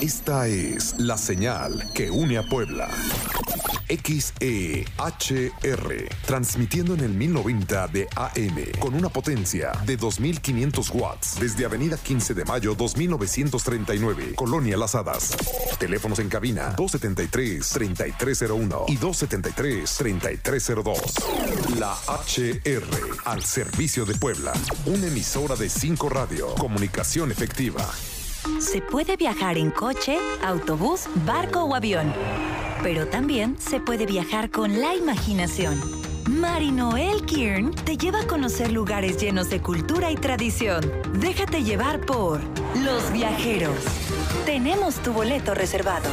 Esta es la señal que une a Puebla. XEHR, transmitiendo en el 1090 de AM con una potencia de 2500 watts desde Avenida 15 de Mayo 2939, Colonia Las Hadas. Teléfonos en cabina 273-3301 y 273-3302. La HR, al servicio de Puebla. Una emisora de 5 radio, comunicación efectiva. Se puede viajar en coche, autobús, barco o avión, pero también se puede viajar con la imaginación. Marinoel Kiern te lleva a conocer lugares llenos de cultura y tradición. Déjate llevar por Los Viajeros. Tenemos tu boleto reservado.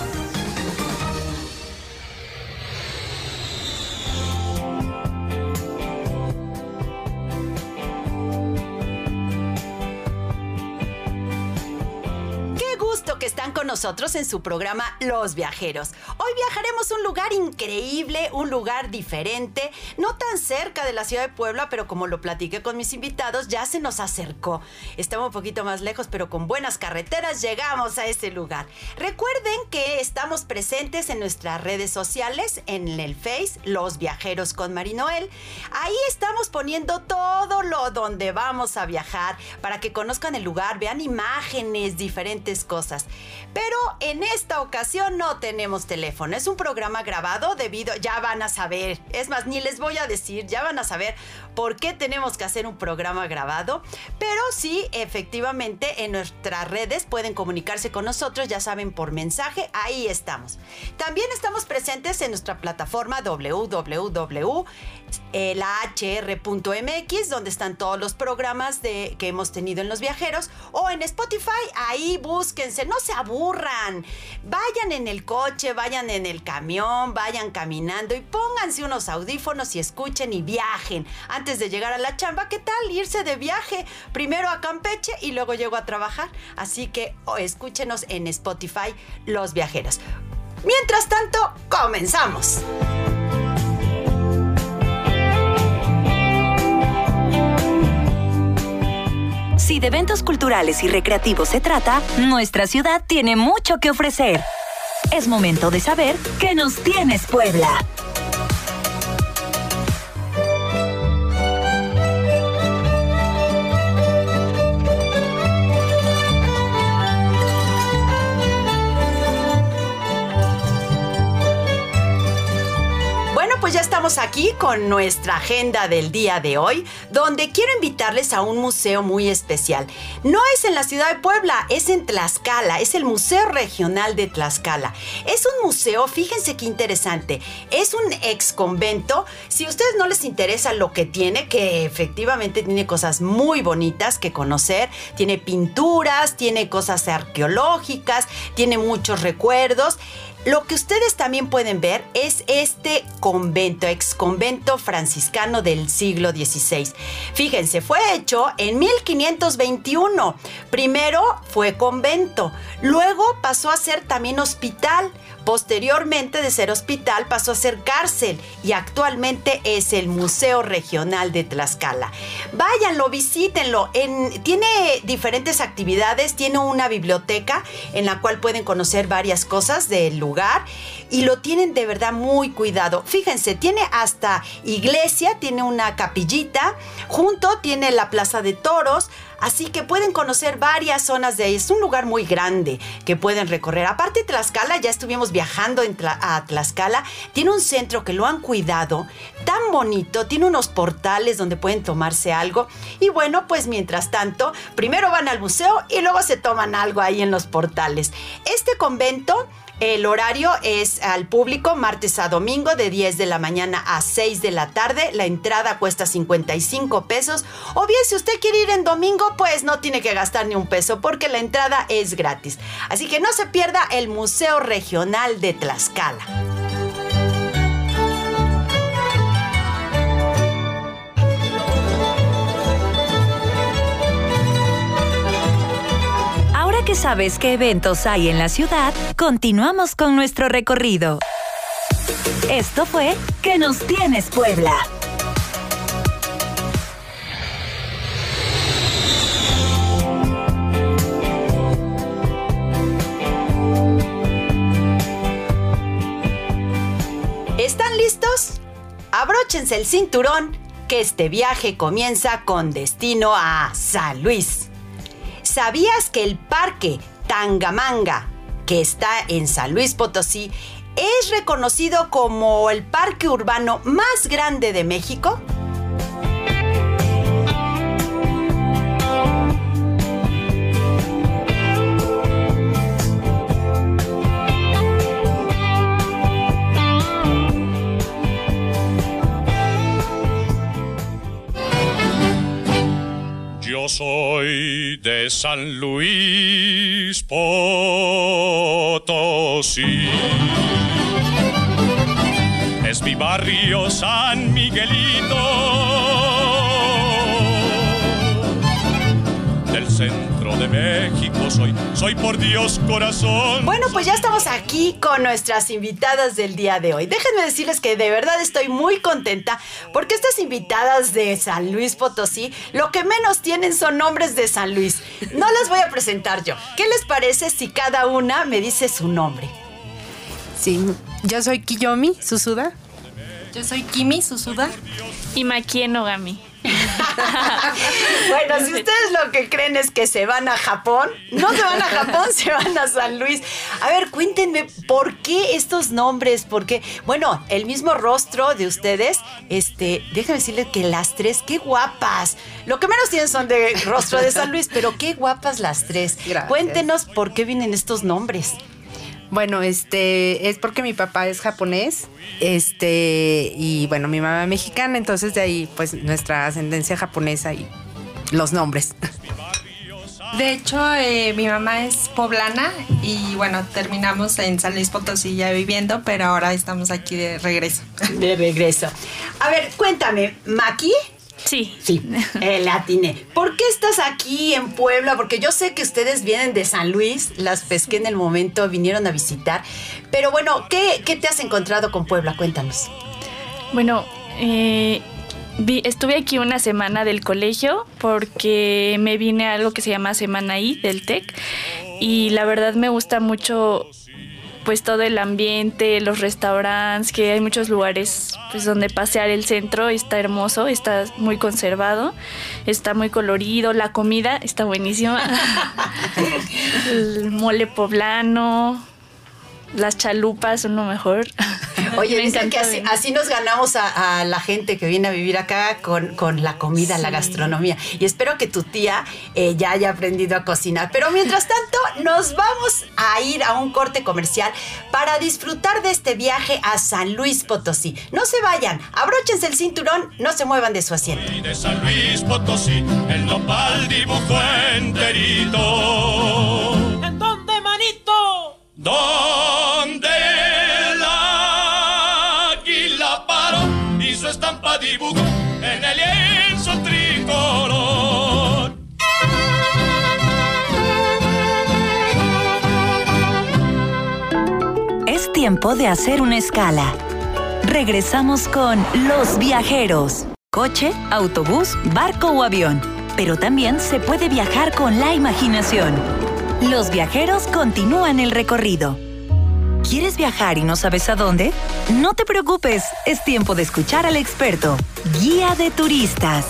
Nosotros en su programa Los Viajeros. Hoy viajaremos a un lugar increíble, un lugar diferente, no tan cerca de la ciudad de Puebla, pero como lo platiqué con mis invitados, ya se nos acercó. Estaba un poquito más lejos, pero con buenas carreteras llegamos a ese lugar. Recuerden que estamos presentes en nuestras redes sociales, en el Face, Los Viajeros con Marinoel. Ahí estamos poniendo todo lo donde vamos a viajar para que conozcan el lugar, vean imágenes, diferentes cosas. En esta ocasión no tenemos teléfono. Es un programa grabado debido, ya van a saber, es más, ni les voy a decir, ya van a saber por qué tenemos que hacer un programa grabado. Pero sí, efectivamente, en nuestras redes pueden comunicarse con nosotros, ya saben, por mensaje, ahí estamos. También estamos presentes en nuestra plataforma www la hr.mx, donde están todos los programas de, que hemos tenido en los viajeros, o en Spotify, ahí búsquense, no se aburran, vayan en el coche, vayan en el camión, vayan caminando y pónganse unos audífonos y escuchen y viajen. Antes de llegar a la chamba, ¿qué tal irse de viaje? Primero a Campeche y luego llego a trabajar. Así que oh, escúchenos en Spotify, los viajeros. Mientras tanto, comenzamos. Si de eventos culturales y recreativos se trata, nuestra ciudad tiene mucho que ofrecer. Es momento de saber qué nos tienes Puebla. Ya estamos aquí con nuestra agenda del día de hoy, donde quiero invitarles a un museo muy especial. No es en la ciudad de Puebla, es en Tlaxcala, es el Museo Regional de Tlaxcala. Es un museo, fíjense qué interesante, es un ex convento. Si a ustedes no les interesa lo que tiene, que efectivamente tiene cosas muy bonitas que conocer, tiene pinturas, tiene cosas arqueológicas, tiene muchos recuerdos. Lo que ustedes también pueden ver es este convento, ex convento franciscano del siglo XVI. Fíjense, fue hecho en 1521. Primero fue convento, luego pasó a ser también hospital. Posteriormente de ser hospital pasó a ser cárcel y actualmente es el Museo Regional de Tlaxcala. Váyanlo, visítenlo. tiene diferentes actividades, tiene una biblioteca en la cual pueden conocer varias cosas del lugar y lo tienen de verdad muy cuidado. Fíjense, tiene hasta iglesia, tiene una capillita, junto tiene la plaza de toros, Así que pueden conocer varias zonas de ahí. Es un lugar muy grande que pueden recorrer. Aparte Tlaxcala, ya estuvimos viajando a Tlaxcala. Tiene un centro que lo han cuidado, tan bonito. Tiene unos portales donde pueden tomarse algo. Y bueno, pues mientras tanto, primero van al museo y luego se toman algo ahí en los portales. Este convento el horario es al público martes a domingo de 10 de la mañana a 6 de la tarde. La entrada cuesta 55 pesos. O bien si usted quiere ir en domingo, pues no tiene que gastar ni un peso porque la entrada es gratis. Así que no se pierda el Museo Regional de Tlaxcala. sabes qué eventos hay en la ciudad, continuamos con nuestro recorrido. Esto fue Que nos tienes Puebla. ¿Están listos? Abróchense el cinturón, que este viaje comienza con destino a San Luis. ¿Sabías que el parque Tangamanga, que está en San Luis Potosí, es reconocido como el parque urbano más grande de México? Soy de San Luis Potosí. Es mi barrio San Miguelito soy, soy por Dios corazón. Bueno, pues ya estamos aquí con nuestras invitadas del día de hoy. Déjenme decirles que de verdad estoy muy contenta porque estas invitadas de San Luis Potosí lo que menos tienen son nombres de San Luis. No las voy a presentar yo. ¿Qué les parece si cada una me dice su nombre? Sí, yo soy Kiyomi Susuda. Yo soy Kimi Susuda. Y Maki Nogami. bueno, si ustedes lo que creen es que se van a Japón, no se van a Japón, se van a San Luis. A ver, cuéntenme, ¿por qué estos nombres? Porque, bueno, el mismo rostro de ustedes, este, déjenme decirles que las tres, qué guapas. Lo que menos tienen son de rostro de San Luis, pero qué guapas las tres. Gracias. Cuéntenos por qué vienen estos nombres. Bueno, este es porque mi papá es japonés, este y bueno, mi mamá mexicana, entonces de ahí pues nuestra ascendencia japonesa y los nombres. De hecho, eh, mi mamá es poblana y bueno, terminamos en San Luis Potosí ya viviendo, pero ahora estamos aquí de regreso. De regreso. A ver, cuéntame, Maki. Sí. Sí, eh. ¿Por qué estás aquí en Puebla? Porque yo sé que ustedes vienen de San Luis, las pesqué en el momento, vinieron a visitar. Pero bueno, ¿qué, qué te has encontrado con Puebla? Cuéntanos. Bueno, eh, vi- estuve aquí una semana del colegio porque me vine a algo que se llama Semana I del TEC y la verdad me gusta mucho pues todo el ambiente, los restaurantes, que hay muchos lugares pues donde pasear el centro, está hermoso, está muy conservado, está muy colorido, la comida está buenísima. el mole poblano, las chalupas son lo mejor. Oye, Me dicen que así, nos ganamos a, a la gente que viene a vivir acá con, con la comida, la gastronomía. Y espero que tu tía eh, ya haya aprendido a cocinar. Pero mientras tanto, nos vamos a ir a un corte comercial para disfrutar de este viaje a San Luis Potosí. No se vayan, abróchense el cinturón, no se muevan de su asiento. Y de San Luis Potosí, el nopal dibujó enterito. ¿En dónde, manito? Donde el águila paró y su estampa dibujó en el lienzo tricolor. Es tiempo de hacer una escala. Regresamos con Los Viajeros. Coche, autobús, barco o avión. Pero también se puede viajar con la imaginación. Los viajeros continúan el recorrido. ¿Quieres viajar y no sabes a dónde? No te preocupes, es tiempo de escuchar al experto, guía de turistas.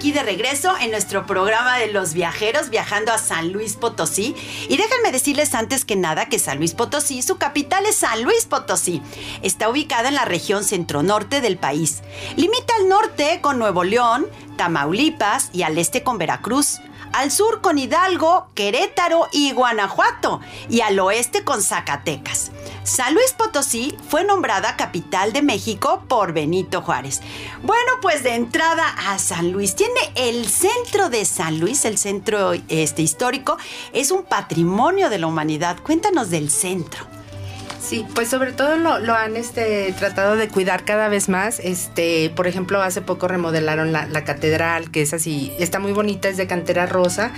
Aquí de regreso en nuestro programa de los viajeros viajando a San Luis Potosí. Y déjenme decirles antes que nada que San Luis Potosí, su capital es San Luis Potosí. Está ubicada en la región centro-norte del país. Limita al norte con Nuevo León, Tamaulipas y al este con Veracruz. Al sur con Hidalgo, Querétaro y Guanajuato. Y al oeste con Zacatecas. San Luis Potosí fue nombrada capital de México por Benito Juárez. Bueno, pues de entrada a San Luis, tiene el centro de San Luis, el centro este, histórico, es un patrimonio de la humanidad. Cuéntanos del centro. Sí, pues sobre todo lo, lo han este, tratado de cuidar cada vez más. Este, por ejemplo, hace poco remodelaron la, la catedral, que es así, está muy bonita, es de cantera rosa.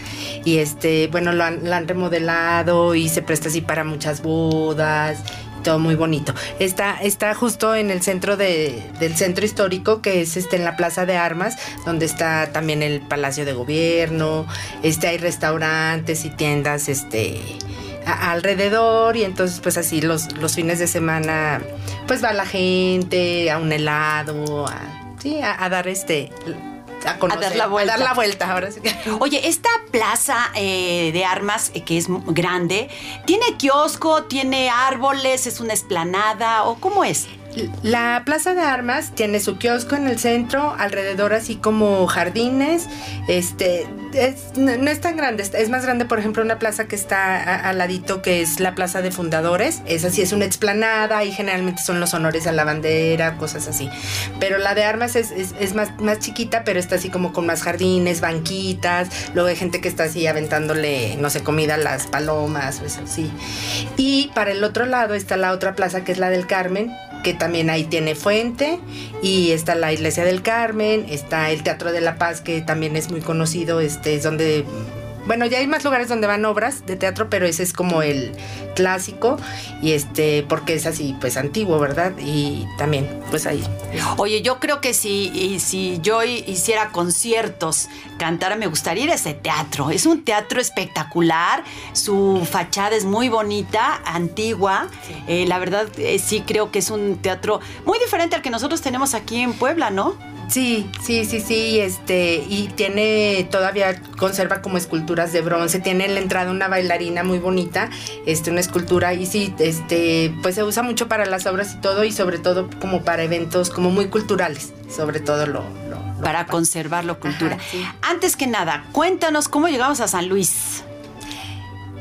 Y este, bueno, lo han, la han remodelado y se presta así para muchas bodas. todo muy bonito. Está, está justo en el centro de, del centro histórico, que es este en la Plaza de Armas, donde está también el Palacio de Gobierno, este hay restaurantes y tiendas, este alrededor y entonces pues así los, los fines de semana pues va la gente a un helado, a, sí, a, dar este a, dar la vuelta. A dar la vuelta, ahora sí. Oye, esta plaza eh, de armas, eh, que es grande, ¿tiene kiosco, tiene árboles, es una esplanada o cómo es? La Plaza de Armas tiene su kiosco en el centro, alrededor así como jardines. Este, no, es tan grande, es más grande, por ejemplo, una plaza que está al ladito, que es la Plaza de Fundadores. Esa sí es una explanada y generalmente son los honores a la bandera, cosas así. Pero la de Armas es, más, más chiquita, pero está así como con más jardines, banquitas. Luego hay gente que está así aventándole, no sé, comida a las palomas o eso, sí. Y para el otro lado está la otra plaza que es la del Carmen que también ahí tiene fuente y está la iglesia del Carmen, está el Teatro de la Paz que también es muy conocido, este es donde bueno, ya hay más lugares donde van obras de teatro, pero ese es como el clásico y este porque es así pues antiguo, ¿verdad? Y también pues ahí. Oye, yo creo que si si yo hiciera conciertos, cantara, me gustaría ir a ese teatro. Es un teatro espectacular, su fachada es muy bonita, antigua. Eh, la verdad eh, sí creo que es un teatro muy diferente al que nosotros tenemos aquí en Puebla, ¿no? Sí, sí, sí, sí, este, y tiene, todavía conserva como esculturas de bronce, tiene en la entrada una bailarina muy bonita, este, una escultura, y sí, este, pues se usa mucho para las obras y todo, y sobre todo como para eventos como muy culturales, sobre todo lo... para conservar la cultura. Antes que nada, cuéntanos cómo llegamos a San Luis.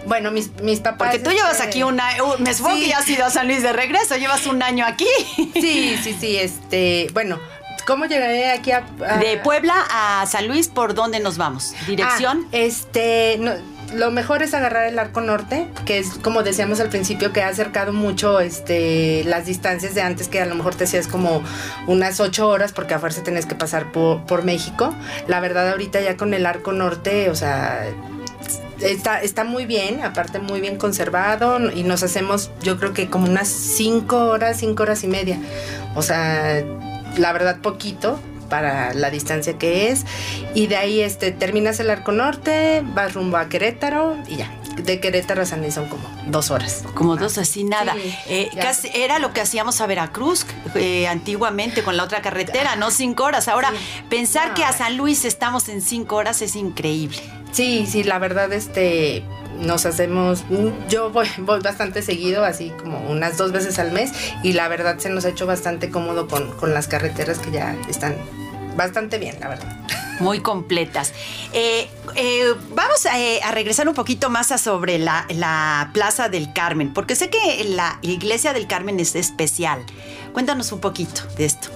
Bueno, mis, mis papás. Porque tú llevas este, aquí una. me supongo que ya has ido a San Luis de regreso, llevas un año aquí. Sí, sí, sí. Este, bueno, ¿Cómo llegaré aquí a, De Puebla a San Luis, ¿por dónde nos vamos? ¿Dirección? Ah, este, lo mejor es agarrar el arco norte, que es como decíamos al principio, que ha acercado mucho este, las distancias de antes, que a lo mejor te hacías como unas ocho horas, porque a fuerza tenés que pasar por, por México. La verdad, ahorita ya con el arco norte, o sea, Está, está, muy bien, aparte muy bien conservado y nos hacemos yo creo que como unas cinco horas, cinco horas y media. O sea, la verdad poquito para la distancia que es y de ahí este terminas el arco norte vas rumbo a Querétaro y ya de Querétaro a San Luis son como dos horas. Como dos, así nada. Eh, era lo que hacíamos a Veracruz eh, antiguamente con la otra carretera, no cinco horas. Ahora, pensar que a San Luis estamos en cinco horas es increíble. Sí, sí, la verdad, este, nos hacemos, yo voy, voy, bastante seguido, así como unas dos veces al mes, y la verdad se nos ha hecho bastante cómodo con, con las carreteras que ya están bastante bien, la verdad. Muy completas. Eh, eh, vamos eh, a, regresar un poquito más a sobre la, la, Plaza del Carmen, porque sé que la iglesia del Carmen es especial. Cuéntanos un poquito de esto.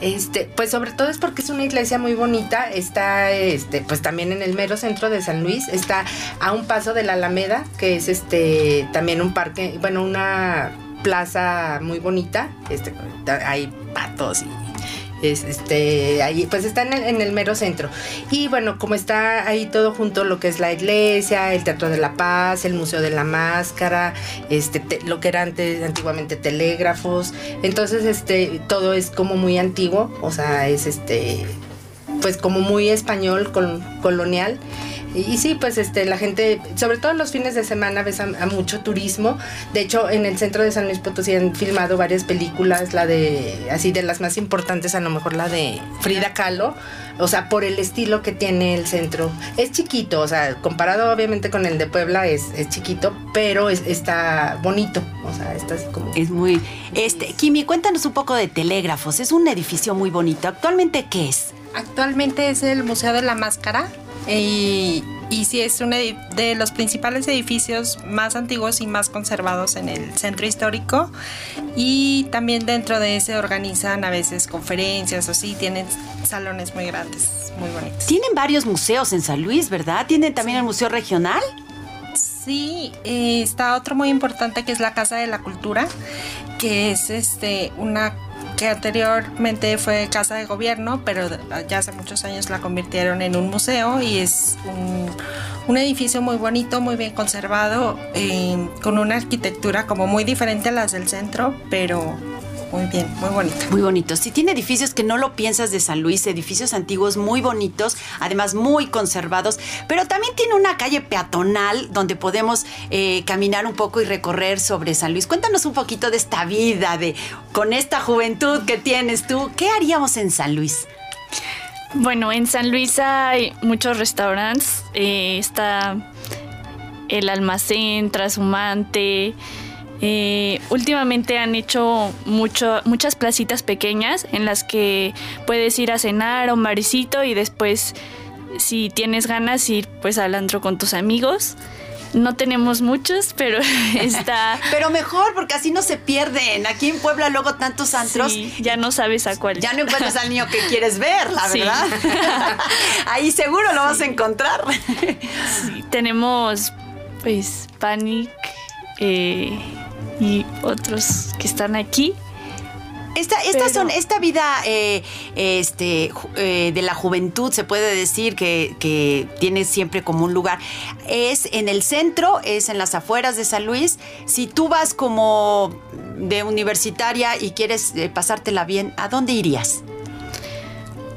Este, pues sobre todo es porque es una iglesia muy bonita, está este, pues también en el mero centro de San Luis, está a un paso de la Alameda, que es este también un parque, bueno, una plaza muy bonita, este, hay patos y este, ahí, pues está en el, mero centro. Y bueno, como está ahí todo junto, lo que es la iglesia, el Teatro de la Paz, el Museo de la Máscara, este, lo que era antes, antiguamente telégrafos. Entonces, este, todo es como muy antiguo, o sea, es este, pues como muy español, colonial. Y, sí, pues este, la gente, sobre todo los fines de semana, ves a, mucho turismo. De hecho, en el centro de San Luis Potosí han filmado varias películas, la de, así de las más importantes, a lo mejor la de Frida Kahlo, o sea, por el estilo que tiene el centro. Es chiquito, o sea, comparado obviamente con el de Puebla, es, es chiquito, pero está bonito, o sea, está así como... Es muy... Este, Kimi, cuéntanos un poco de Telégrafos, es un edificio muy bonito. ¿Actualmente qué es? Actualmente es el Museo de la Máscara y, y sí es uno de los principales edificios más antiguos y más conservados en el centro histórico. Y también dentro de ese organizan a veces conferencias o sí, tienen salones muy grandes, muy bonitos. Tienen varios museos en San Luis, ¿verdad? ¿Tienen también el Museo Regional? Sí, eh, está otro muy importante que es la Casa de la Cultura, que es este una que anteriormente fue casa de gobierno, pero ya hace muchos años la convirtieron en un museo y es un, un edificio muy bonito, muy bien conservado, eh, con una arquitectura como muy diferente a las del centro, pero muy bien, muy bonito. Muy bonito. Sí, tiene edificios que no lo piensas de San Luis, edificios antiguos muy bonitos, además muy conservados, pero también tiene una calle peatonal donde podemos eh, caminar un poco y recorrer sobre San Luis. Cuéntanos un poquito de esta vida, de con esta juventud que tienes tú. ¿Qué haríamos en San Luis? Bueno, en San Luis hay muchos restaurantes. Eh, está el almacén, trashumante. Eh, últimamente han hecho mucho, muchas placitas pequeñas en las que puedes ir a cenar a un y después, si tienes ganas, ir pues al antro con tus amigos. No tenemos muchos, pero está. pero mejor, porque así no se pierden. Aquí en Puebla, luego tantos antros. ya no sabes a cuál. Ya no encuentras al niño que quieres ver, la verdad. Ahí seguro lo vas a encontrar. Tenemos, pues, Panic. Eh, y otros que están aquí. Esta, estas son, esta vida eh, este, eh, de la juventud, se puede decir que, que, tiene siempre como un lugar. Es en el centro, es en las afueras de San Luis. Si tú vas como de universitaria y quieres eh, pasártela bien, ¿a dónde irías?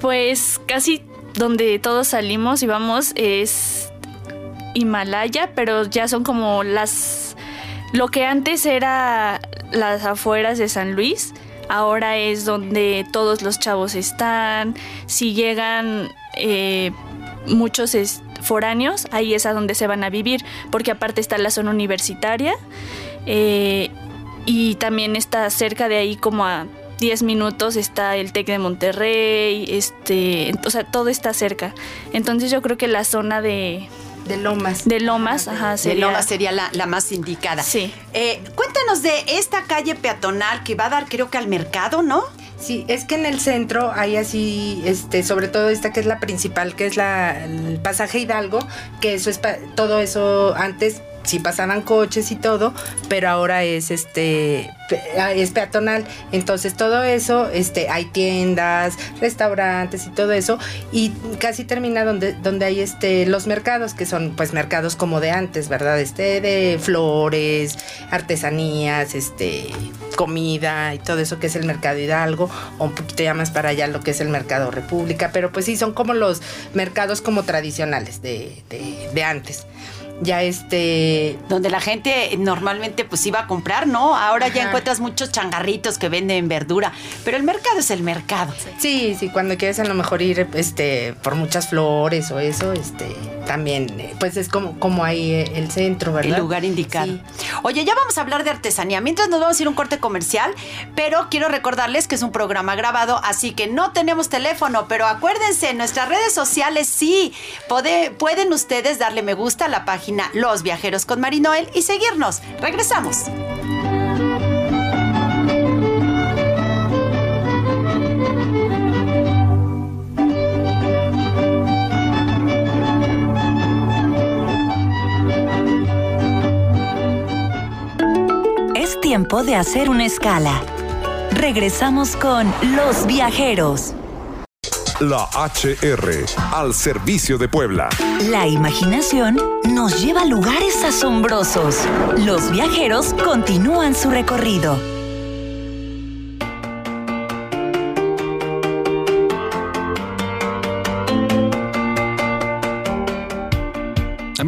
Pues casi donde todos salimos y vamos es Himalaya, pero ya son como las lo que antes era las afueras de San Luis, ahora es donde todos los chavos están. Si llegan eh, muchos foráneos, ahí es a donde se van a vivir, porque aparte está la zona universitaria eh, y también está cerca de ahí como a 10 minutos está el TEC de Monterrey, este, o sea, todo está cerca. Entonces yo creo que la zona de, de Lomas. De Lomas, ajá. Sería, de Lomas sería la, más indicada. Sí. Eh, cuéntanos de esta calle peatonal que va a dar, creo que al mercado, ¿no? Sí, es que en el centro hay así, este, sobre todo esta que es la principal, que es la, el pasaje Hidalgo, que eso es todo eso antes sí pasaban coches y todo, pero ahora es este ah, es peatonal. Entonces todo eso, este, hay tiendas, restaurantes y todo eso. Y casi termina donde, donde hay este los mercados, que son pues mercados como de antes, ¿verdad? Este, de flores, artesanías, este, comida y todo eso que es el mercado Hidalgo, o un poquito ya más para allá lo que es el mercado República, pero pues sí, son como los mercados como tradicionales de, de, de antes ya este donde la gente normalmente pues iba a comprar, ¿no? Ahora ya encuentras muchos changarritos que venden verdura, pero el mercado es el mercado. Sí, sí, cuando quieres a lo mejor ir este por muchas flores o eso, este también eh, pues es como como ahí eh, el centro, ¿verdad? El lugar indicado. Oye, ya vamos a hablar de artesanía. Mientras nos vamos a ir a un corte comercial, pero quiero recordarles que es un programa grabado, así que no tenemos teléfono, pero acuérdense, en nuestras redes sociales sí, pueden ustedes darle me gusta a la página los Viajeros con Marinoel y seguirnos. Regresamos. Es tiempo de hacer una escala. Regresamos con Los Viajeros. La HR, al servicio de Puebla. La imaginación nos lleva a lugares asombrosos. Los viajeros continúan su recorrido.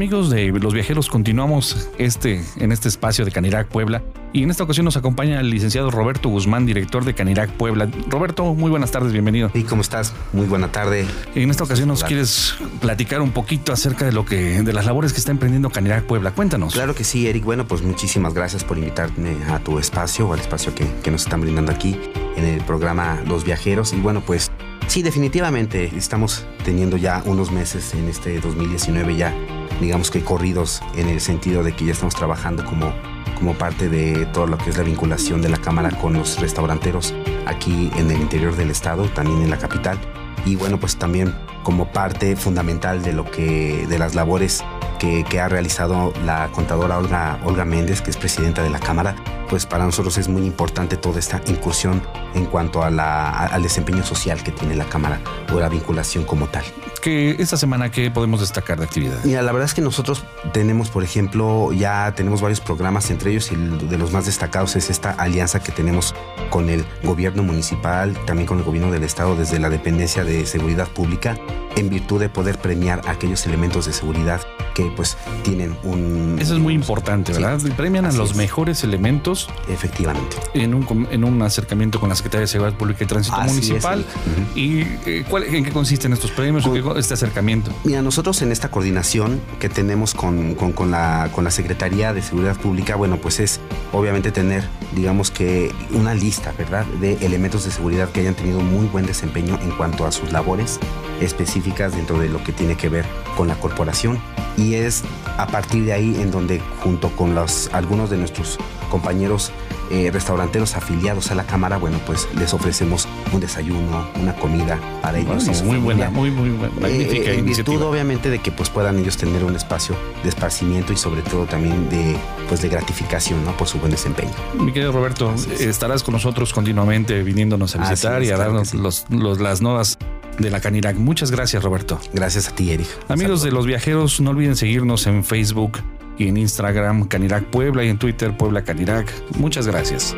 Amigos de los viajeros, continuamos este, en este espacio de Canirac Puebla y en esta ocasión nos acompaña el licenciado Roberto Guzmán, director de Canirac Puebla. Roberto, muy buenas tardes, bienvenido. ¿Y cómo estás? Muy buena tarde. En esta ocasión nos quieres platicar un poquito acerca de lo que de las labores que está emprendiendo Canirac Puebla. Cuéntanos. Claro que sí, Eric. Bueno, pues muchísimas gracias por invitarme a tu espacio, al espacio que, que nos están brindando aquí en el programa Los Viajeros. Y bueno, pues Sí, definitivamente. Estamos teniendo ya unos meses en este 2019 ya, digamos que corridos en el sentido de que ya estamos trabajando como, como parte de todo lo que es la vinculación de la Cámara con los restauranteros aquí en el interior del estado, también en la capital. Y bueno, pues también como parte fundamental de lo que, de las labores que, ha realizado la contadora Olga, Olga Méndez, que es presidenta de la Cámara, pues para nosotros es muy importante toda esta incursión en cuanto al desempeño social que tiene la Cámara o la vinculación como tal. Que esta semana, ¿qué podemos destacar de actividad? Mira, la verdad es que nosotros tenemos, por ejemplo, ya tenemos varios programas, entre ellos el de los más destacados es esta alianza que tenemos con el gobierno municipal, también con el gobierno del estado desde la dependencia de seguridad pública, en virtud de poder premiar aquellos elementos de seguridad que pues tienen un... Eso es muy importante, ¿verdad? Premian a los mejores elementos. Efectivamente. En un, en un acercamiento con la Secretaría de Seguridad Pública y Tránsito Municipal. ¿Y eh, ¿en qué consisten estos premios? Con, este acercamiento? Mira, nosotros en esta coordinación que tenemos con, con, con, la, con la Secretaría de Seguridad Pública, bueno, pues es obviamente tener, digamos que, una lista, ¿verdad?, de elementos de seguridad que hayan tenido muy buen desempeño en cuanto a sus labores específicas dentro de lo que tiene que ver con la corporación y es a partir de ahí en donde junto con los, algunos de nuestros compañeros eh, restauranteros afiliados a la cámara, bueno, pues les ofrecemos un desayuno, una comida para ellos. muy buena, muy, muy buena, eh, magnífica En virtud, obviamente, de que pues puedan ellos tener un espacio de esparcimiento y sobre todo también de, pues, de gratificación, ¿no? Por su buen desempeño. Mi querido Roberto, estarás con nosotros continuamente viniéndonos a visitar y a darnos los, las nodas de la Canirac. Muchas gracias, Roberto. Gracias a ti, Eric. Amigos de los viajeros, no olviden seguirnos en Facebook y en Instagram Canirac Puebla y en Twitter Puebla Canirac. Muchas gracias.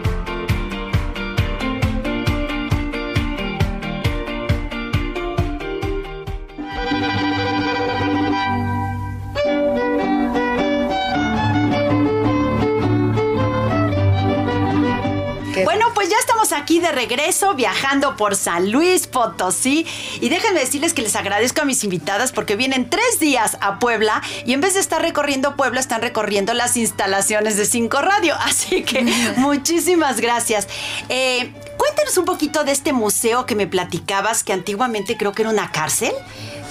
Regreso viajando por San Luis Potosí y déjenme decirles que les agradezco a mis invitadas porque vienen tres días a Puebla y en vez de estar recorriendo Puebla están recorriendo las instalaciones de Cinco Radio. Así que muchísimas gracias. Eh, cuéntanos un poquito de este museo que me platicabas que antiguamente creo que era una cárcel.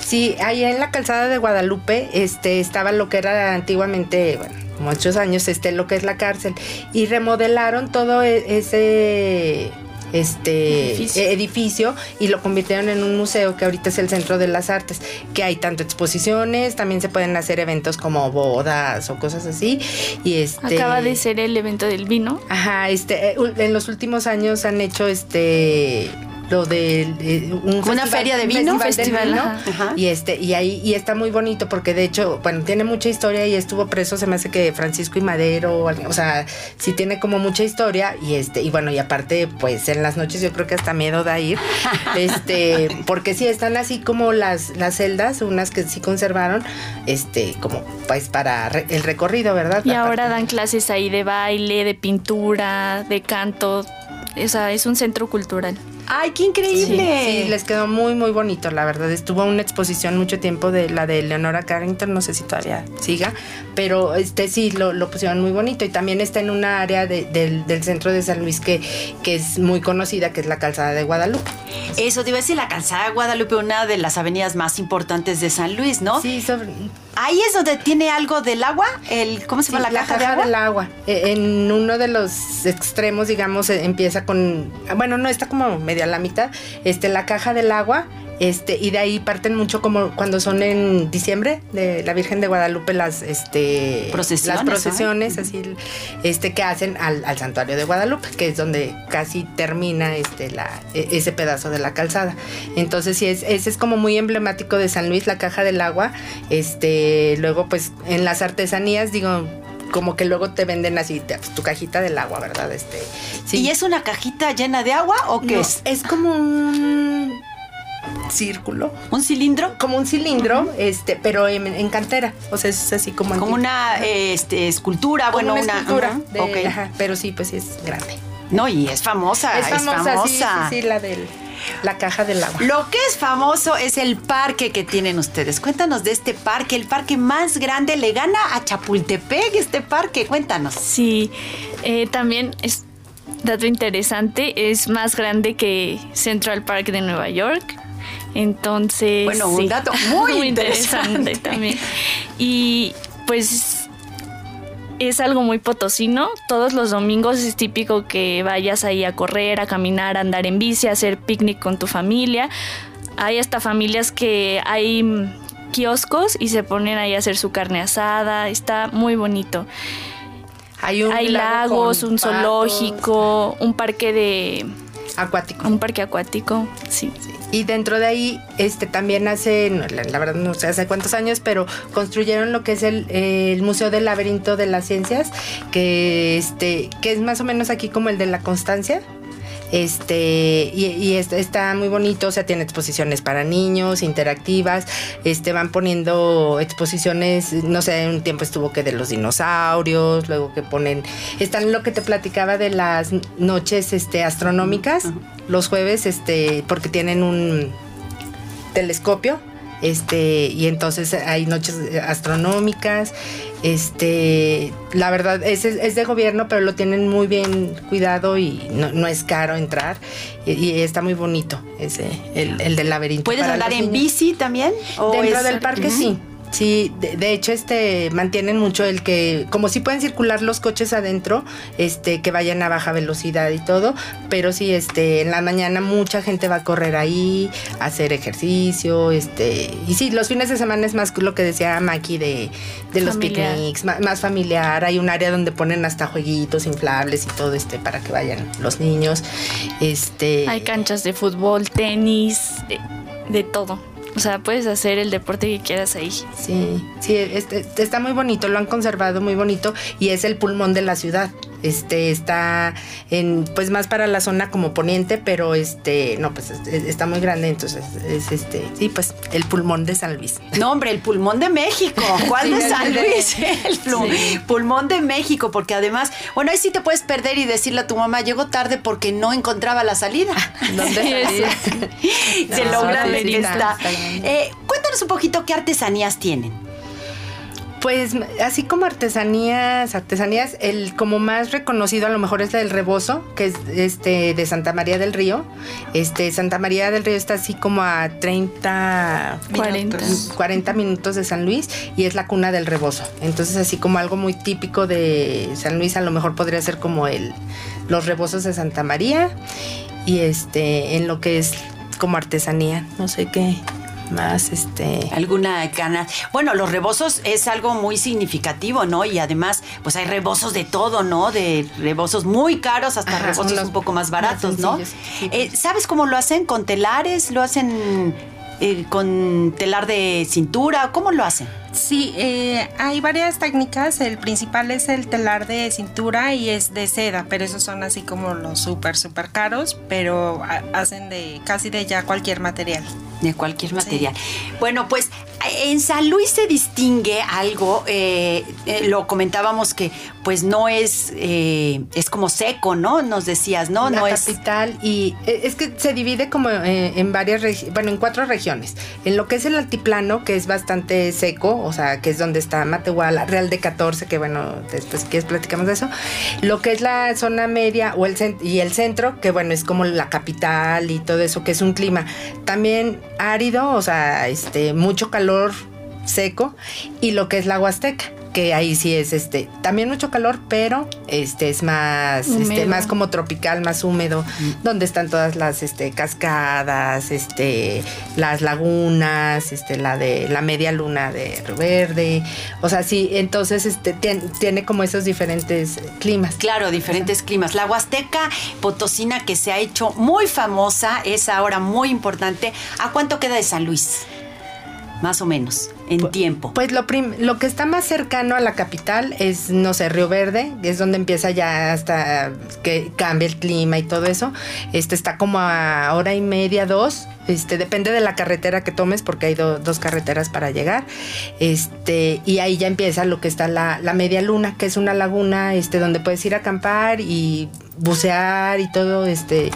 Sí, ahí en la calzada de Guadalupe este, estaba lo que era antiguamente, bueno, muchos años, este, lo que es la cárcel. Y remodelaron todo e, ese este edificio. y lo convirtieron en un museo que ahorita es el Centro de las Artes, que hay tanto exposiciones, también se pueden hacer eventos como bodas o cosas así. Y este acaba de ser el evento del vino. Ajá, este eh, en los últimos años han hecho este lo de una feria de vino, festival, y este y ahí y está muy bonito porque de hecho bueno tiene mucha historia y estuvo preso se me hace que Francisco y Madero o sea sí tiene como mucha historia y este y bueno y aparte pues en las noches yo creo que hasta miedo da ir este porque sí están así como las las celdas unas que sí conservaron este como pues para el recorrido verdad y ahora dan clases ahí de baile de pintura de canto o sea, es un centro cultural. ¡Ay, qué increíble! Sí, les quedó muy, muy bonito, la verdad. Estuvo una exposición mucho tiempo de la de Leonora Carrington, no sé si todavía siga, pero este sí, lo, lo pusieron muy bonito. Y también está en una área del, centro de San Luis que, que es muy conocida, que es la calzada de Guadalupe. Eso, te iba a decir, la calzada de Guadalupe, una de las avenidas más importantes de San Luis, ¿no? Sí, sobre Ahí es donde tiene algo del agua, el ¿cómo se llama la, caja, de agua? del agua. E, en uno de los extremos, digamos, e, empieza con bueno, no está como media la mitad, este la caja del agua este, y de ahí parten mucho como cuando son en diciembre de la Virgen de Guadalupe las este procesiones, las procesiones así este que hacen al, santuario de Guadalupe, que es donde casi termina este la e, ese pedazo de la calzada. Entonces, sí es ese es como muy emblemático de San Luis la caja del agua. Este, luego pues en las artesanías digo como que luego te venden así tu cajita del agua, ¿verdad? Este, sí. ¿Y es una cajita llena de agua o qué es? Es como un círculo. ¿Un cilindro? Como un cilindro, este, pero en, cantera. O sea, es así como. Como una este, escultura, bueno, una. escultura. pero sí, pues sí es grande. No, y es famosa. Es famosa, Sí, sí, la del. La caja del agua. Lo que es famoso es el parque que tienen ustedes. Cuéntanos de este parque, el parque más grande. Le gana a Chapultepec este parque. Cuéntanos. Sí, eh, también es dato interesante, es más grande que Central Park de Nueva York. Entonces. Bueno, un dato muy, interesante. también. Y pues es algo muy potosino. Todos los domingos es típico que vayas ahí a correr, a caminar, a andar en bici, a hacer picnic con tu familia. Hay hasta familias que hay kioscos y se ponen ahí a hacer su carne asada. Está muy bonito. Hay, un Hay lago lagos, un patos. zoológico, un parque de Acuático. un parque acuático, sí. Y dentro de ahí, este también hace, no, la, la verdad no sé hace cuántos años, pero construyeron lo que es el, el Museo del Laberinto de las Ciencias, que este, que es más o menos aquí como el de la Constancia. Este, y, y es- está muy bonito, o sea, tiene exposiciones para niños, interactivas, este, van poniendo exposiciones, no sé, un tiempo estuvo que de los dinosaurios, luego que ponen, están lo que te platicaba de las noches, este, astronómicas, los jueves, este, porque tienen un telescopio, este, y entonces hay noches astronómicas, este, la verdad es, es de gobierno, pero lo tienen muy bien cuidado y no, no es caro entrar y, y está muy bonito ese, el, el del laberinto. ¿Puedes andar en bici también? ¿O Dentro es- del parque sí. Sí, de, de hecho, este mantienen mucho el que, como si pueden circular los coches adentro, este, que vayan a baja velocidad y todo, pero sí, este, en la mañana mucha gente va a correr ahí, a hacer ejercicio, este, y sí, los fines de semana es más lo que decía Maki de, de los picnics, ma- más, familiar, hay un área donde ponen hasta jueguitos inflables y todo, este, para que vayan los niños, este. Hay canchas de fútbol, tenis, de, de todo. O sea, puedes hacer el deporte que quieras ahí. Sí, sí, este, está muy bonito, lo han conservado muy bonito y es el pulmón de la ciudad. Este está en, pues más para la zona como poniente, pero este, no, pues es- está muy grande, entonces es este, sí, pues el pulmón de San Luis. No, hombre, el pulmón de México. ¿Cuál Sí, de San Luis? El pulmón de México, porque además, bueno, ahí sí te puedes perder y decirle a tu mamá, llegó tarde porque no encontraba la salida. ¿Dónde Sí? Se No, logra está- está. Eh, cuéntanos un poquito qué artesanías tienen. Pues así como artesanías, artesanías, el como más reconocido a lo mejor es el rebozo, que es este de Santa María del Río. Este Santa María del Río está así como a 30 40. 40 minutos de San Luis y es la cuna del rebozo. Entonces así como algo muy típico de San Luis a lo mejor podría ser como el los rebozos de Santa María y este en lo que es como artesanía, no sé qué más este ¿Alguna gana? Bueno, los rebozos es algo muy significativo, ¿no? Y además, pues hay rebozos de todo, ¿no? De rebozos muy caros hasta Ajá, rebozos un poco más baratos, más ¿no? Eh, ¿Sabes cómo lo hacen? ¿Con telares? ¿Lo hacen eh, con telar de cintura? ¿Cómo lo hacen? Sí, eh, hay varias técnicas. El principal es el telar de cintura y es de seda, pero esos son así como los súper, súper caros, pero ha- hacen de casi de ya cualquier material. De cualquier material. Bueno, pues en San Luis se distingue algo, eh, eh, lo comentábamos que pues no es, eh, es como seco, ¿no? Nos decías, ¿no? la no es... capital y eh, es que se divide como eh, en varias bueno en cuatro regiones en lo que es el altiplano que es bastante seco o sea que es donde está Matehuala Real de 14 que bueno después quieres platicamos de eso lo que es la zona media o el y el centro que bueno es como la capital y todo eso que es un clima también árido o sea este mucho calor seco y lo que es la Huasteca que ahí sí es este también mucho calor pero este es más este más como tropical más húmedo donde están todas las este cascadas este las lagunas este la de la media luna de Río Verde o sea sí entonces este tien- tiene como esos diferentes climas Claro, diferentes climas. La Huasteca Potosina que se ha hecho muy famosa, es ahora muy importante. ¿A cuánto queda de San Luis? Más o menos, en tiempo. Pues lo, prim- lo que está más cercano a la capital es, no sé, Río Verde, es donde empieza ya hasta que cambia el clima y todo eso. Este está como a hora y media, dos. Este, depende de la carretera que tomes, porque hay do- dos carreteras para llegar. Este, y ahí ya empieza lo que está la, la media luna, que es una laguna, este, donde puedes ir a acampar y bucear y todo, este.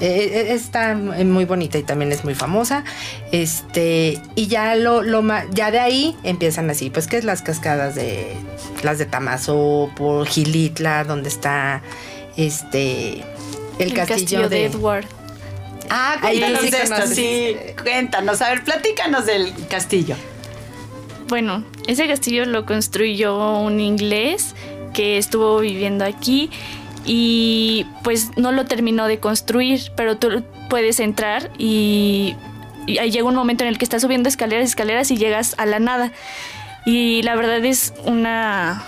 Eh, eh, está muy bonita y también es muy famosa. Este, y ya lo, lo ya de ahí empiezan así, pues que es las cascadas de las de Tamazo, por Gilitla, donde está este el, castillo, de, Edward. Ah, Ahí cuéntanos sí de esto, sí. Cuéntanos, a ver, platícanos del castillo. Bueno, ese castillo lo construyó un inglés que estuvo viviendo aquí y pues no lo terminó de construir, pero tú puedes entrar y, llega un momento en el que estás subiendo escaleras, escaleras y llegas a la nada. Y la verdad es una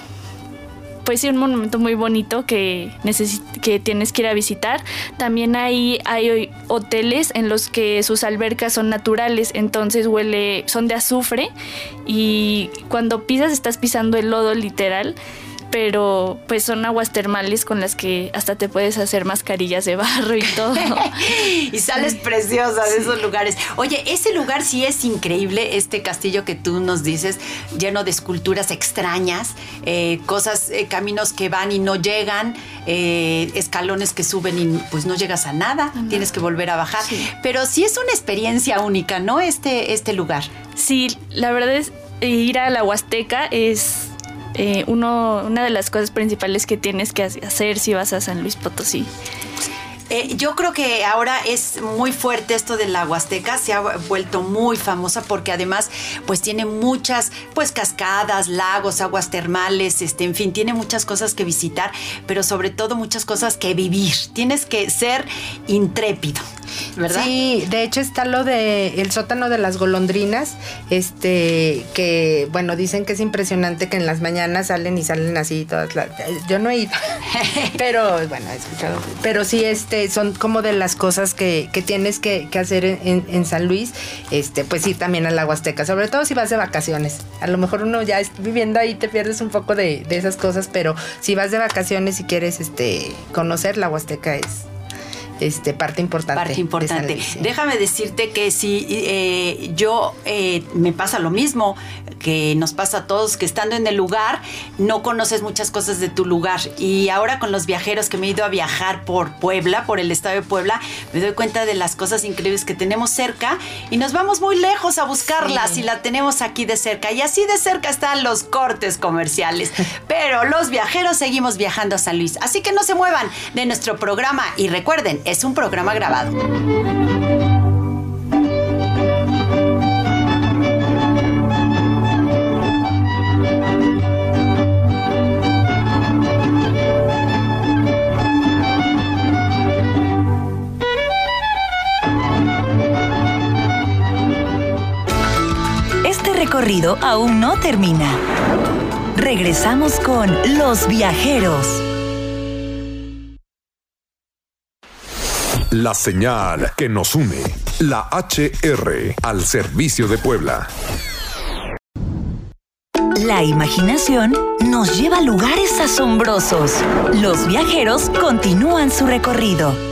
pues sí, un monumento muy bonito que, que tienes que ir a visitar. También hay, hay hoteles en los que sus albercas son naturales, entonces huele, son de azufre y cuando pisas estás pisando el lodo literal pero pues son aguas termales con las que hasta te puedes hacer mascarillas de barro y todo. y sales preciosa de esos lugares. Oye, ese lugar sí es increíble, este castillo que tú nos dices, lleno de esculturas extrañas, eh, cosas, eh, caminos que van y no llegan, eh, escalones que suben y pues no llegas a nada, tienes que volver a bajar. Pero sí es una experiencia única, ¿no? Este, este lugar. Sí, la verdad es ir a la Huasteca es eh, uno, una de las cosas principales que tienes que hacer si vas a San Luis Potosí. Eh, yo creo que ahora es muy fuerte esto de la Huasteca, se ha vuelto muy famosa porque además pues tiene muchas pues cascadas, lagos, aguas termales, este, en fin, tiene muchas cosas que visitar, pero sobre todo muchas cosas que vivir. Tienes que ser intrépido. ¿Verdad? Sí, de hecho está lo de el sótano de las golondrinas, este, que bueno, dicen que es impresionante que en las mañanas salen y salen así todas las, yo no he ido, pero bueno, he escuchado, pero sí, este, son como de las cosas que, que tienes que, hacer en, San Luis, este, pues ir también a la Huasteca, sobre todo si vas de vacaciones, a lo mejor uno ya viviendo ahí te pierdes un poco de, de esas cosas, pero si vas de vacaciones y quieres, este, conocer la Huasteca es este, parte importante. Parte importante. Déjame decirte que si eh, yo eh, me pasa lo mismo que nos pasa a todos, que estando en el lugar no conoces muchas cosas de tu lugar. Y ahora con los viajeros que me he ido a viajar por Puebla, por el estado de Puebla, me doy cuenta de las cosas increíbles que tenemos cerca y nos vamos muy lejos a buscarlas y la tenemos aquí de cerca. Y así de cerca están los cortes comerciales. Pero los viajeros seguimos viajando a San Luis. Así que no se muevan de nuestro programa y recuerden, es un programa grabado. Este recorrido aún no termina. Regresamos con Los Viajeros. La señal que nos une. La HR al servicio de Puebla. La imaginación nos lleva a lugares asombrosos. Los viajeros continúan su recorrido.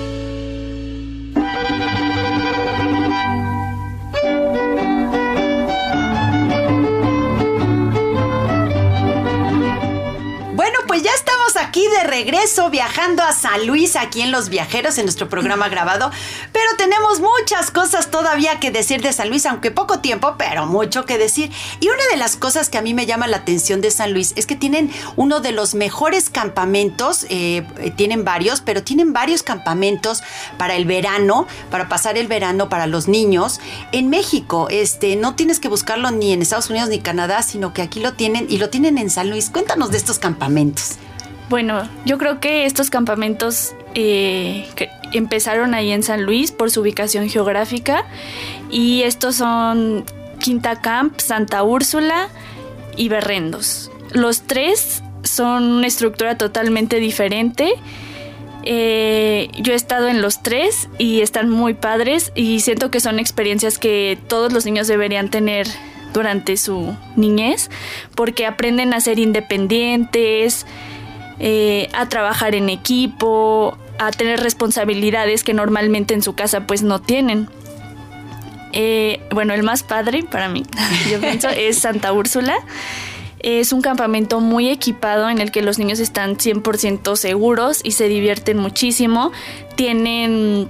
De regreso viajando a San Luis, aquí en Los Viajeros, en nuestro programa grabado. Pero tenemos muchas cosas todavía que decir de San Luis, aunque poco tiempo, pero mucho que decir. Y una de las cosas que a mí me llama la atención de San Luis es que tienen uno de los mejores campamentos, eh, eh, tienen varios, pero tienen varios campamentos para el verano, para pasar el verano para los niños. En México, este, no tienes que buscarlo ni en Estados Unidos ni Canadá, sino que aquí lo tienen y lo tienen en San Luis. Cuéntanos de estos campamentos. Bueno, yo creo que estos campamentos eh, empezaron ahí en San Luis por su ubicación geográfica y estos son Quinta Camp, Santa Úrsula y Berrendos. Los tres son una estructura totalmente diferente. Eh, yo he estado en los tres y están muy padres y siento que son experiencias que todos los niños deberían tener durante su niñez porque aprenden a ser independientes, eh, a trabajar en equipo, a tener responsabilidades que normalmente en su casa pues no tienen. Eh, bueno, el más padre para mí, yo pienso, es Santa Úrsula. Es un campamento muy equipado en el que los niños están 100% seguros y se divierten muchísimo. Tienen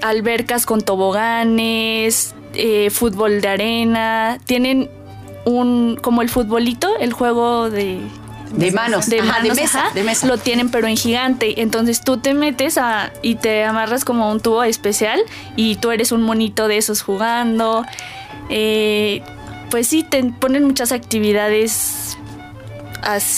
albercas con toboganes, eh, fútbol de arena, tienen un como el futbolito, el juego de de manos, de, mesa, de mesa. Lo tienen pero en gigante. Entonces tú te metes a, y te amarras como un tubo especial y tú eres un monito de esos jugando. Eh, pues sí, te ponen muchas actividades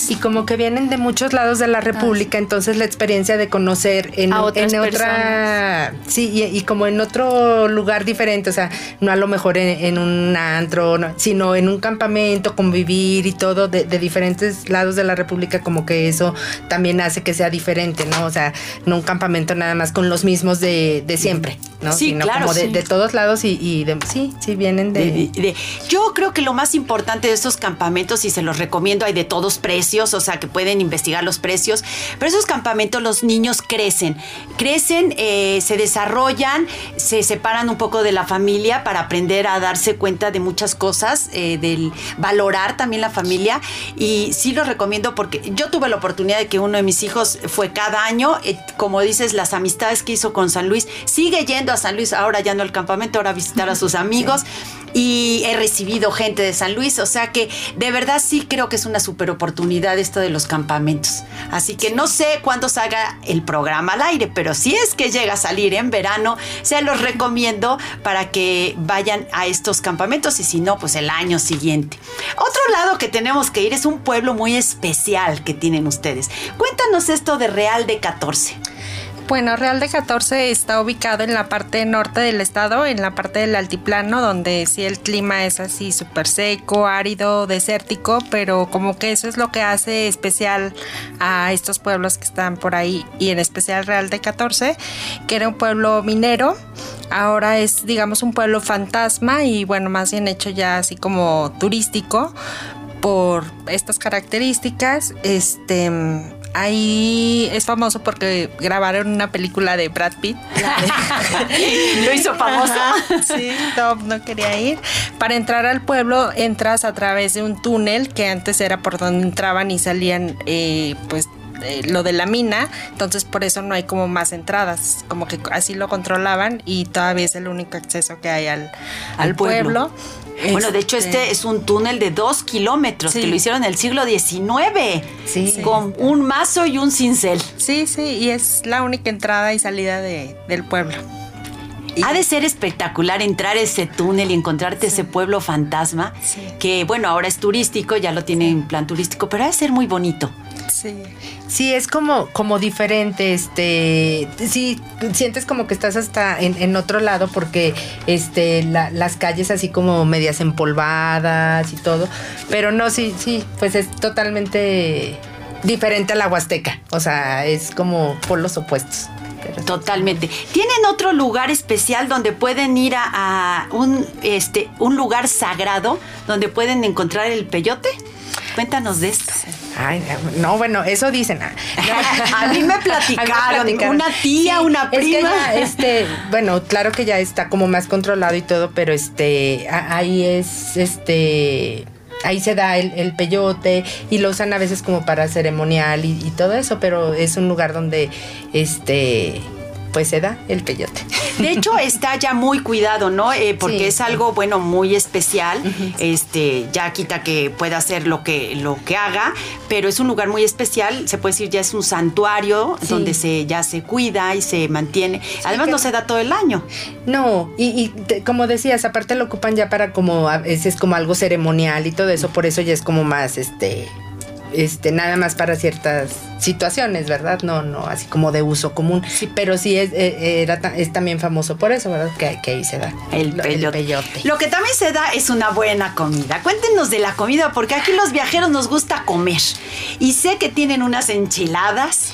y como que vienen de muchos lados de la República, entonces la experiencia de conocer en, A otras en otra, sí, y, y como en otro lugar diferente, o sea, no a lo mejor en, en un antro, no, sino en un campamento, convivir y todo de, de diferentes lados de la República, como que eso también hace que sea diferente, ¿no? O sea, no un campamento nada más con los mismos de, de siempre, ¿no? Sí, sino claro, como de, sí. de todos lados y, y de, sí, sí vienen de- yo creo que lo más importante de estos campamentos, y se los recomiendo, hay de todos precios, o sea que pueden investigar los precios, pero esos campamentos los niños crecen, crecen, eh, se desarrollan, se separan un poco de la familia para aprender a darse cuenta de muchas cosas, eh, del valorar también la familia, y sí los recomiendo porque yo tuve la oportunidad de que uno de mis hijos fue cada año, eh, como dices, las amistades que hizo con San Luis, sigue yendo a San Luis, ahora ya no al campamento, ahora a visitar a sus amigos. Y he recibido gente de San Luis, o sea que de verdad sí creo que es una super oportunidad esto de los campamentos. Así que no sé cuándo salga el programa al aire, pero si es que llega a salir en verano, se los recomiendo para que vayan a estos campamentos y si no, pues el año siguiente. Otro lado que tenemos que ir es un pueblo muy especial que tienen ustedes. Cuéntanos esto de Real de 14. Bueno, Real de 14 está ubicado en la parte norte del estado, en la parte del altiplano, donde sí el clima es así súper seco, árido, desértico, pero como que eso es lo que hace especial a estos pueblos que están por ahí, y en especial Real de 14, que era un pueblo minero. Ahora es, digamos, un pueblo fantasma y bueno, más bien hecho ya así como turístico por estas características. Este ahí es famoso porque grabaron una película de Brad Pitt. Lo hizo famosa. sí, Tom no quería ir. Para entrar al pueblo entras a través de un túnel que antes era por donde entraban y salían eh, pues eh, lo de la mina, entonces por eso no hay como más entradas, como que así lo controlaban y todavía es el único acceso que hay al, al pueblo. pueblo. Bueno, de hecho este es un túnel de dos kilómetros Sí. que lo hicieron en el siglo XIX. Sí. Con un mazo y un cincel. Sí, sí, y es la única entrada y salida de, del pueblo. Y- Ha de ser espectacular entrar ese túnel y encontrarte ese pueblo fantasma, Sí. que bueno, ahora es turístico, ya lo tienen en plan turístico, pero ha de ser muy bonito. Sí. Sí, es como, como diferente, este, sí, sientes como que estás hasta en, en otro lado porque este, la- las calles así como medias empolvadas y todo, pero no, sí, sí, pues es totalmente diferente a la Huasteca, o sea, es como polos opuestos. Totalmente. ¿Tienen otro lugar especial donde pueden ir a, a un, este, un lugar sagrado donde pueden encontrar el peyote? Cuéntanos de esto. Ay, no, bueno, eso dicen. A mí me platicaron, una tía, una es que prima. ya, este, bueno, claro que ya está como más controlado y todo, pero este, ahí es, este, ahí se da el, el peyote y lo usan a veces como para ceremonial y, y todo eso, pero es un lugar donde, este, pues se da el peyote. De hecho, está ya muy cuidado, ¿no? Eh, porque Sí. es algo, bueno, muy especial. Este, ya quita que pueda hacer lo que, lo que haga, pero es un lugar muy especial. Se puede decir, ya es un santuario Sí. donde se, ya se cuida y se mantiene. Además, que- no se da todo el año. No, y, y te- como decías, aparte lo ocupan ya para como a veces como algo ceremonial y todo eso, por eso ya es como más este este nada más para ciertas situaciones, ¿verdad? No, no, así como de uso común. Sí, pero sí es, eh, era ta- es también famoso por eso, ¿verdad? Que, que ahí se da El lo- peyote. Lo que también se da es una buena comida. Cuéntenos de la comida, porque aquí los viajeros nos gusta comer. Y sé que tienen unas enchiladas.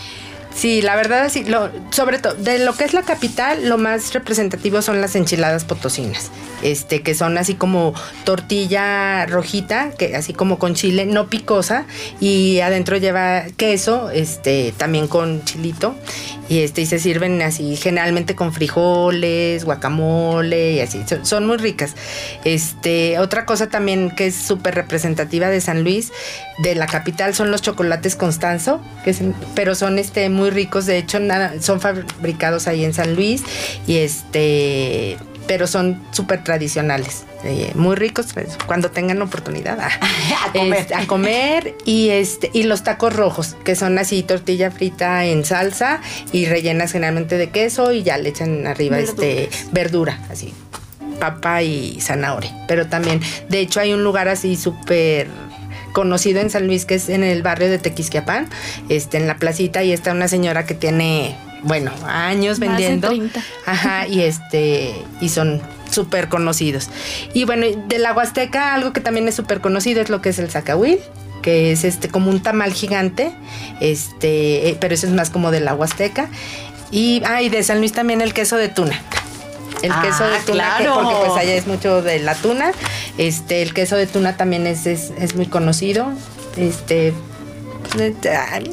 Sí, la verdad sí, lo, sobre todo de lo que es la capital, lo más representativo son las enchiladas potosinas, este que son así como tortilla rojita, que así como con chile, no picosa y adentro lleva queso, este también con chilito y este y se sirven así generalmente con frijoles, guacamole y así, son, muy ricas. Este, otra cosa también que es súper representativa de San Luis, de la capital son los chocolates Constanzo, que pero son este muy ricos, de hecho son fabricados ahí en San Luis y este pero son súper tradicionales, eh, muy ricos pues, cuando tengan oportunidad ah, A comer. este, a comer. Y este y los tacos rojos que son así tortilla frita en salsa y rellenas generalmente de queso y ya le echan arriba este verdura así papa y zanahoria. Pero también de hecho hay un lugar así súper conocido en San Luis, que es en el barrio de Tequisquiapán, este, en la placita, y está una señora que tiene, bueno, años Más de vendiendo. 30. Ajá, y este, y son súper conocidos. Y bueno, de la Huasteca, algo que también es súper conocido es lo que es el zacahuil que es este como un tamal gigante, este, eh, pero eso es más como de la Huasteca. Y, ah, y de San Luis también el queso de tuna. El Ah, queso de tuna, que- porque pues allá es mucho de la tuna. Este, el queso de tuna también es, es, es muy conocido. Este, ay,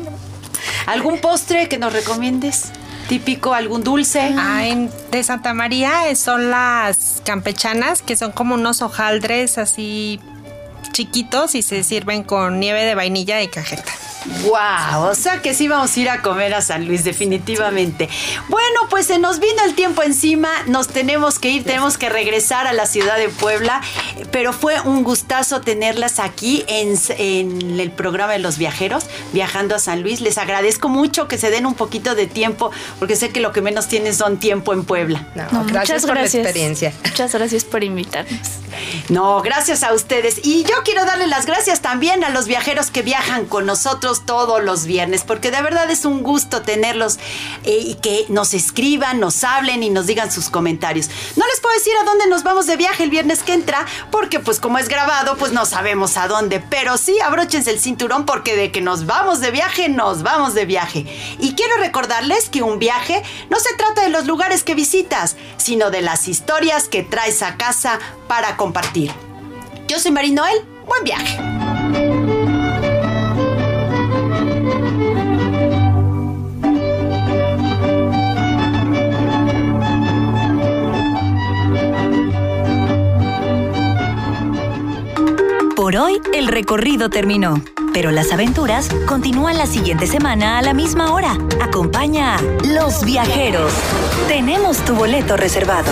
¿Algún postre que nos recomiendes? Típico, algún dulce. Ah, en- de Santa María eh, son las campechanas, que son como unos hojaldres así chiquitos y se sirven con nieve de vainilla y cajeta. Wow, o sea que sí vamos a ir a comer a San Luis, definitivamente. Bueno, pues se nos vino el tiempo encima, nos tenemos que ir, tenemos que regresar a la ciudad de Puebla, pero fue un gustazo tenerlas aquí en, en el programa de los viajeros, viajando a San Luis. Les agradezco mucho que se den un poquito de tiempo, porque sé que lo que menos tienen son tiempo en Puebla. no, No, gracias muchas por gracias. la experiencia. Muchas gracias por invitarnos. No, gracias a ustedes. Y yo quiero darle las gracias también a los viajeros que viajan con nosotros todos los viernes, porque de verdad es un gusto tenerlos eh, y que nos escriban, nos hablen y nos digan sus comentarios. No les puedo decir a dónde nos vamos de viaje el viernes que entra, porque pues como es grabado, pues no sabemos a dónde. Pero sí, abróchense el cinturón porque de que nos vamos de viaje, nos vamos de viaje. Y quiero recordarles que un viaje no se trata de los lugares que visitas, sino de las historias que traes a casa para compartir. Yo soy Marinoel, buen viaje. Por hoy el recorrido terminó, pero las aventuras continúan la siguiente semana a la misma hora. Acompaña a Los Viajeros. Tenemos tu boleto reservado.